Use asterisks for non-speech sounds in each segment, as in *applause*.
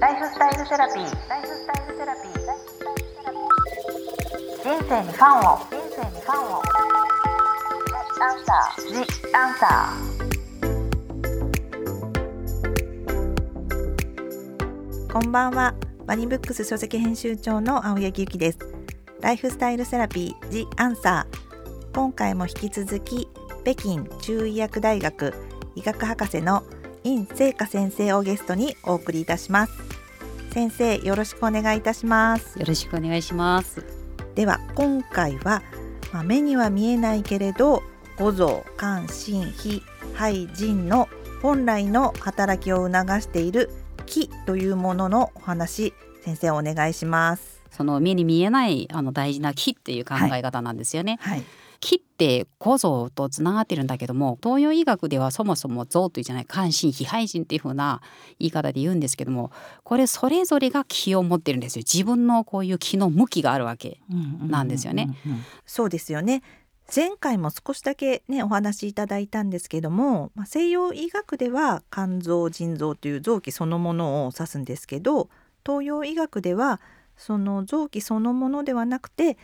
ライフスタイルセラピー。ライフスタイルセラピー。人生にファンを。人生にファンを。アンサー。ジアンサー。こんばんは。バニブックス書籍編集長の青柳ゆきです。ライフスタイルセラピージアンサー。今回も引き続き北京中医薬大学医学博士の尹聖華先生をゲストにお送りいたします先生よろしくお願いいたします。よろしくお願いします。では今回は、まあ、目には見えないけれど五臓肝心脾肺腎の本来の働きを促している気というもののお話先生お願いします。その目に見えないあの大事な気っていう考え方なんですよね、はい、はい木って構造とつながってるんだけども東洋医学ではそもそも臓というじゃない肝心非肺腎っていうふうな言い方で言うんですけどもこれそれぞれが気を持ってるんですよ。自分のこういう気の向きがあるわけなんですよね。そうですよね。前回も少しだけねお話しいただいたんですけども、まあ、西洋医学では肝臓腎臓という臓器そのものを指すんですけど東洋医学ではその臓器そのものではなくて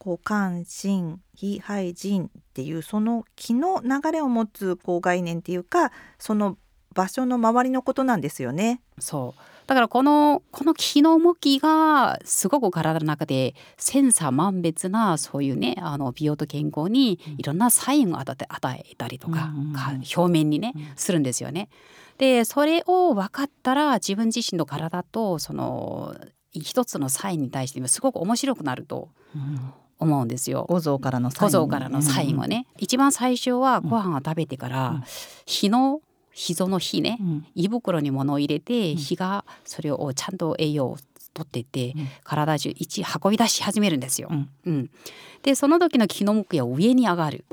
こう肝心非肺腎っていうその気の流れを持つこう概念っていうかその場所の周りのことなんですよね。そう。だからこのこの気の向きがすごく体の中で千差万別なそういうねあの美容と健康にいろんなサインを与え与えたりとか、うんうん、表面にね、うん、するんですよね。でそれを分かったら自分自身の体とその一つのサインに対してすごく面白くなると思うんですよ。五臓からの五臓からのね、うん、一番最初はご飯を食べてから、火の脾の火ね、胃袋に物を入れて、火がそれをちゃんと栄養を取っていって、体中一運び出し始めるんですよ。うん。でその時の気の向きは上に上がる。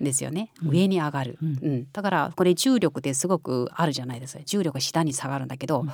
ですよね、上に上がる、うん。だからこれ重力ですごくあるじゃないですか。重力が下に下がるんだけど、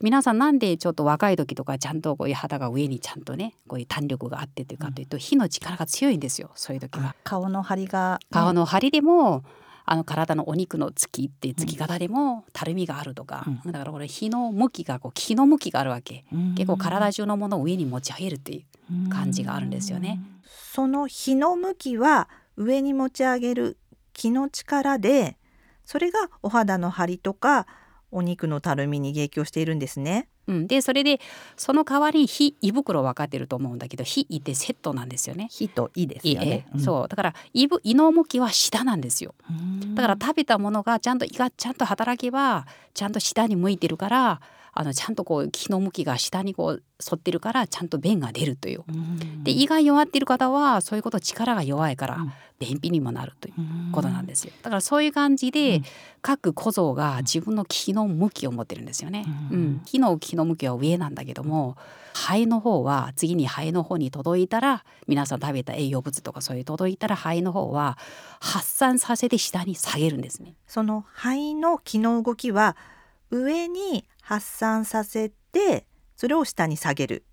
皆さんなんでちょっと若い時とかちゃんとこういう肌が上にちゃんとねこういう弾力があってというかというと、うん、火の力が強いんですよそういう時は。顔の張りが、ね、顔の張りでもあの体のお肉のつきってつき方でもたるみがあるとか、うん、だからこれ火の向きがこう気の向きがあるわけ、うん、結構体中のものを上に持ち上げるっていう感じがあるんですよね。その火の向きは上に持ち上げる気の力でそれがお肌の張りとかお肉のたるみに影響しているんですね。うん、でそれでその代わり火胃袋分かってると思うんだけど火胃ってセットなんですよね。火と胃ですよね。うん、そうだから胃胃の向きは下なんですよ。だから食べたものがちゃんと胃がちゃんと働けばちゃんと下に向いてるからあのちゃんとこう気の向きが下にこう反ってるからちゃんと便が出るという。で胃が弱ってる方はそういうこと力が弱いから、便秘にもなるということなんですよ。だからそういう感じで、各小僧が自分の気の向きを持ってるんですよね。うん、気の気の向きは上なんだけども肺の方は次に肺の方に届いたら皆さん食べた栄養物とかそういう届いたら肺の方は発散させて下に下げるんですね。その肺の気の動きは上に発散させてそれを下に下げる。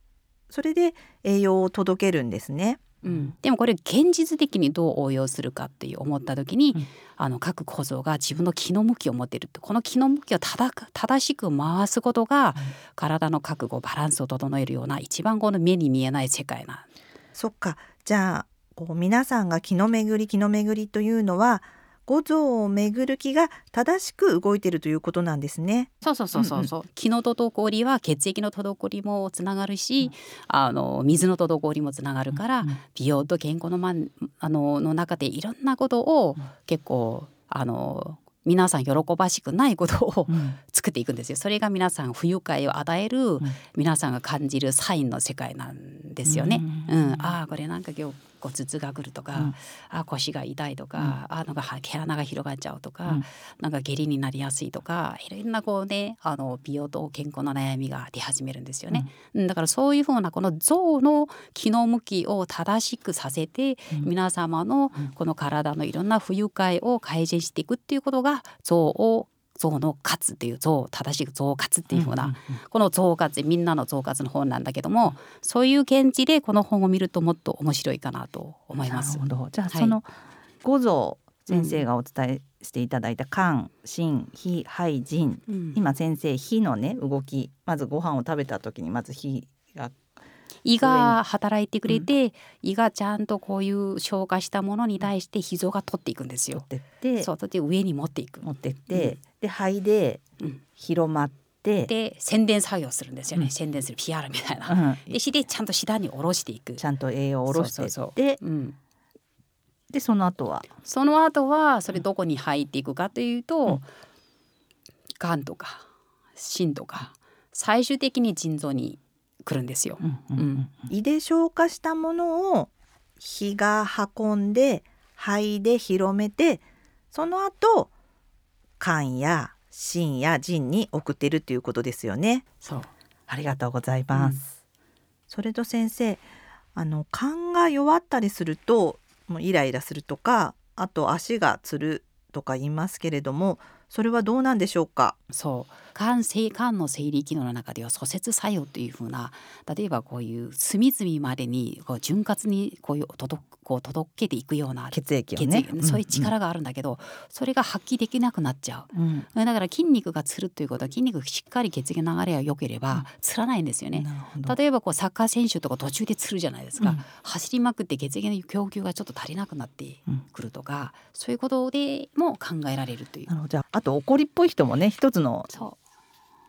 それで栄養を届けるんですね。うん、でもこれ現実的にどう応用するかっていう思った時に、うん、あの各構造が自分の気の向きを持っているこの気の向きを正しく回すことが、うん、体の覚悟バランスを整えるような一番この目に見えない世界な。そっか。じゃあこう皆さんが気の巡り気の巡りというのは五臓を巡る気が正しく動いているということなんですね。そうそうそうそうそう、うんうん、気の滞りは血液の滞りもつながるし、うん、あの水の滞りもつながるから、うんうん、美容と健康の,、ま、あのの中でいろんなことを結構あの皆さん喜ばしくないことを、作っていくんですよ。それが皆さん不愉快を与える、皆さんが感じるサインの世界なんですよね。うん、ああこれなんか今日こう頭痛がくるとか、うん、あ腰が痛いとか、うん、あなんか毛穴が広がっちゃうとか、うん、なんか下痢になりやすいとかいろんなこうねあの美容と健康の悩みが出始めるんですよね。うん、だからそういうふうなこの臓の機能向きを正しくさせて、皆様のこの体のいろんな不愉快を改善していくっていうことが臓を象の活っていう象正しく象活っていうふうな、この象活みんなの象活の本なんだけどもそういう見地でこの本を見るともっと面白いかなと思います。じゃあ、その五臓先生がお伝えしていただいた肝心脾肺腎。うん。今先生脾のね動き。まずご飯を食べた時にまず脾が胃が働いてくれて、胃がちゃんとこういう消化したものに対して脾臓が取っていくんですよ。取ってって。そう取って上に持っていく。持ってって、で肺でうん広まって、で宣伝作業するんですよね、うん。宣伝する PR みたいな。うん。でしてちゃんとシダに下ろしていく。ちゃんと栄養を下ろしてってそうそうう。ん、でその後は？その後はそれどこに入っていくかというと、うん。がんとか心とか最終的に腎臓に来るんですよ。うん胃で消化したものを胃が運んで肺で広めてその後肝や心や腎に送ってるっていうことですよね。そうありがとうございます。それと先生あの肝が弱ったりするともうイライラするとかあと足がつるとか言いますけれどもそれはどうなんでしょうか？そう肝性肝の生理機能の中では阻接作用というふうな例えばこういう隅々までにこう潤滑にこういう届くこう届けていくような血液ね。液、そういう力があるんだけど、それが発揮できなくなっちゃう。うん、うんだから筋肉がつるということは筋肉がしっかり血液の流れが良ければつらないんですよね。例えばこうサッカー選手とか途中でつるじゃないですか、うん。走りまくって血液の供給がちょっと足りなくなってうんくるとか、そういうことでも考えられるという。なるほど。じゃああと怒りっぽい人もね一つの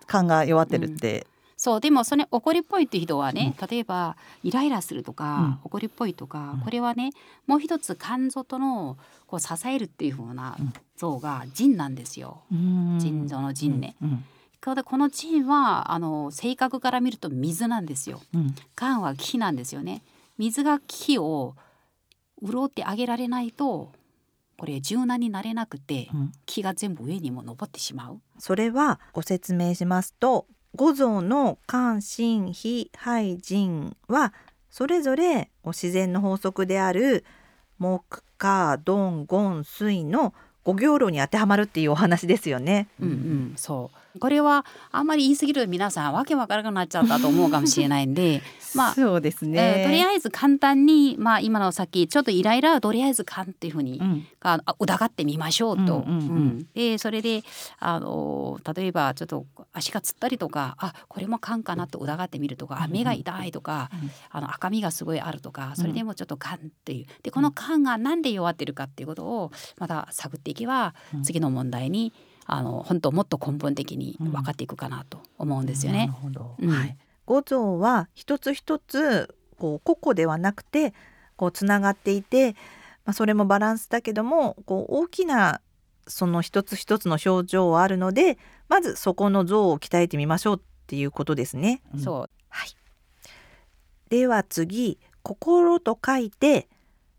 そう肝が弱ってるって、そうでもそれ怒りっぽいって人はね、例えばイライラするとか、うん怒りっぽいとか、うんこれはねもう一つ肝臓とのこう支えるっていう風なうん像が腎なんですよ。うん腎臓の腎ね。うんこれでこの腎はあの性格から見ると水なんですよ。うん肝は気なんですよね。水が気を潤ってあげられないとこれ柔軟になれなくてうん気が全部上にも上ってしまう。それはご説明しますと五臓の肝心脾肺腎はそれぞれ自然の法則である木火土金水の五行路に当てはまるっていうお話ですよね。うんうん、そうこれはあんまり言い過ぎると皆さんわけわからなくなっちゃったと思うかもしれないんで *laughs* まあそうですえね。ーとりあえず簡単に、まあ、今のさっきちょっとイライラはとりあえず勘っていうふうに、うん。ああ疑ってみましょうと。でそれであの例えばちょっと足がつったりとかあこれも勘かなと疑ってみるとかあ目が痛いとか、うん。あの赤みがすごいあるとかそれでもちょっと勘っていう。でこの勘がなんで弱ってるかっていうことをまた探っていけば、うん。次の問題にあの本当もっと根本的に分かっていくかなと思うんですよねはい。五臓は一つ一つこう個々ではなくてこうつながっていて、まあそれもバランスだけどもこう大きなその一つ一つの症状はあるので、まずそこの臓を鍛えてみましょうっていうことですね。そうはい。では次、心と書いて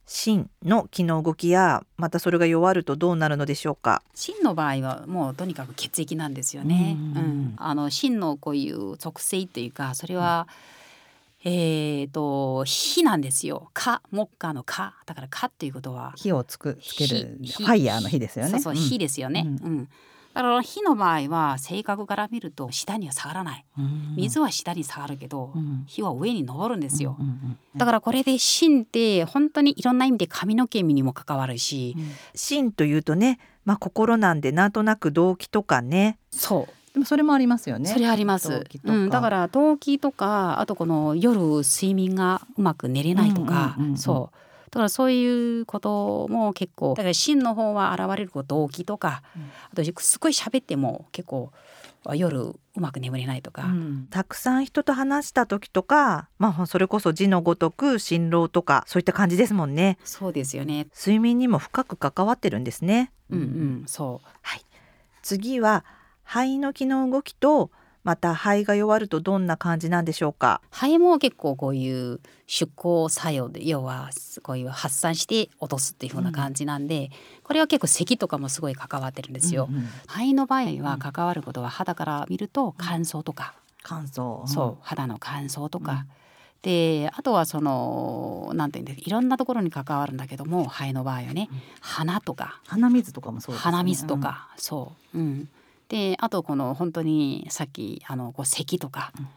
心の気の動きやまたそれが弱るとどうなるのでしょうか？心の場合はもうとにかく血液なんですよね。ううんんあの心のこういう属性っていうかそれは、えっ、と火なんですよ。火木火の火だから火っていうことは火をつくつける火ファイヤーの火ですよね。そうそう火ですよね。ううんんだから火の場合は性格から見ると下には下がらない。うん。水は下に下がるけど、うん。火は上に登るんですよ。だからこれで心って本当にいろんな意味で髪の毛にも関わるし、心というとね、まあ心なんでなんとなく動機とかね。そう。でもそれもありますよね。それあります。うん、だから動機とかあとこの夜睡眠がうまく寝れないとか、そうだからそういうことも結構だから真の方は現れる動機とか、うん。あとすごい喋っても結構夜うまく眠れないとか、うん。たくさん人と話した時とか、まあそれこそ字のごとく辛労とかそういった感じですもんね。そうですよね。睡眠にも深く関わってるんですね。うんうんそう。次は肺の気の動きとまた肺が弱るとどんな感じなんでしょうか？肺も結構こういう出向作用で要はこういう発散して落とすっていう風な感じなんで、これは結構咳とかもすごい関わってるんですよ。うんうん。肺の場合は関わることは肌から見ると乾燥とか、乾燥。そう肌の乾燥とか、であとはそのなんていうんですいろんなところに関わるんだけども肺の場合はね、鼻とか。鼻水とかもそうですね。鼻水とか、そう、うん、であとこの本当にさっきあのこう咳とか、うん。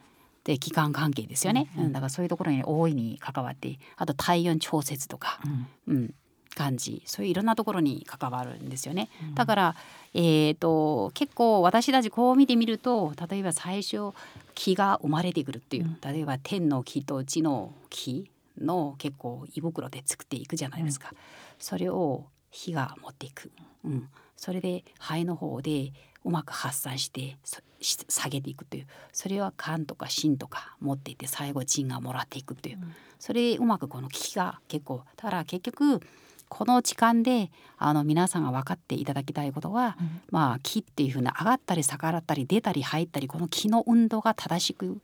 で気管関係ですよね、うんうん。だからそういうところに大いに関わってあと体温調節とか、うん。うん、感じ。そういういろんなところに関わるんですよね。だから、えーと、結構私たちこう見てみると例えば最初木が生まれてくるっていう例えば天の木と地の木の結構胃袋で作っていくじゃないですか。うん、それを火が持っていく、うん、それで肺の方でうまく発散して下げていくというそれは肝とか心とか持っていて最後腎がもらっていくという、うん、それうまくこの気が結構だから結局この時間であの皆さんが分かっていただきたいことは、うん、まあ気っていうふうな上がったり下がったり出たり入ったりこの気の運動が正しく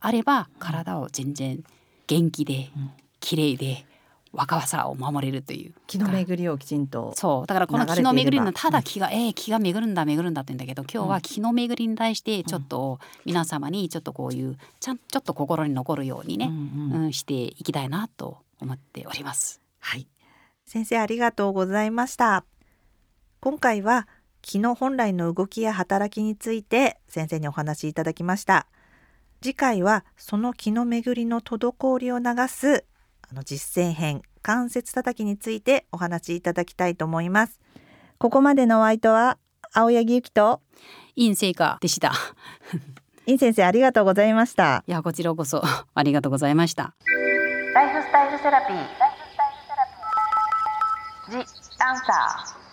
あれば体を全然元気で、うん、綺麗で若さを守れるという。気の巡りをきちんとそう。だからこの気の巡りのただ気が、うん、えー、気が巡るんだ巡るんだって言うんだけど今日は気の巡りに対してちょっと皆様にちょっとこういうちゃんちょっと心に残るようにね、うんうん、うん、していきたいなと思っております。はい。先生ありがとうございました。今回は気の本来の動きや働きについて先生にお話しいただきました。次回はその気の巡りの滞りを流すあの実践編関節叩きについてお話しいただきたいと思います。ここまでのお相手は青柳ゆきとインセイカでした。イン先生ありがとうございました。いやこちらこそありがとうございました。ライフスタイルセラピー。The answer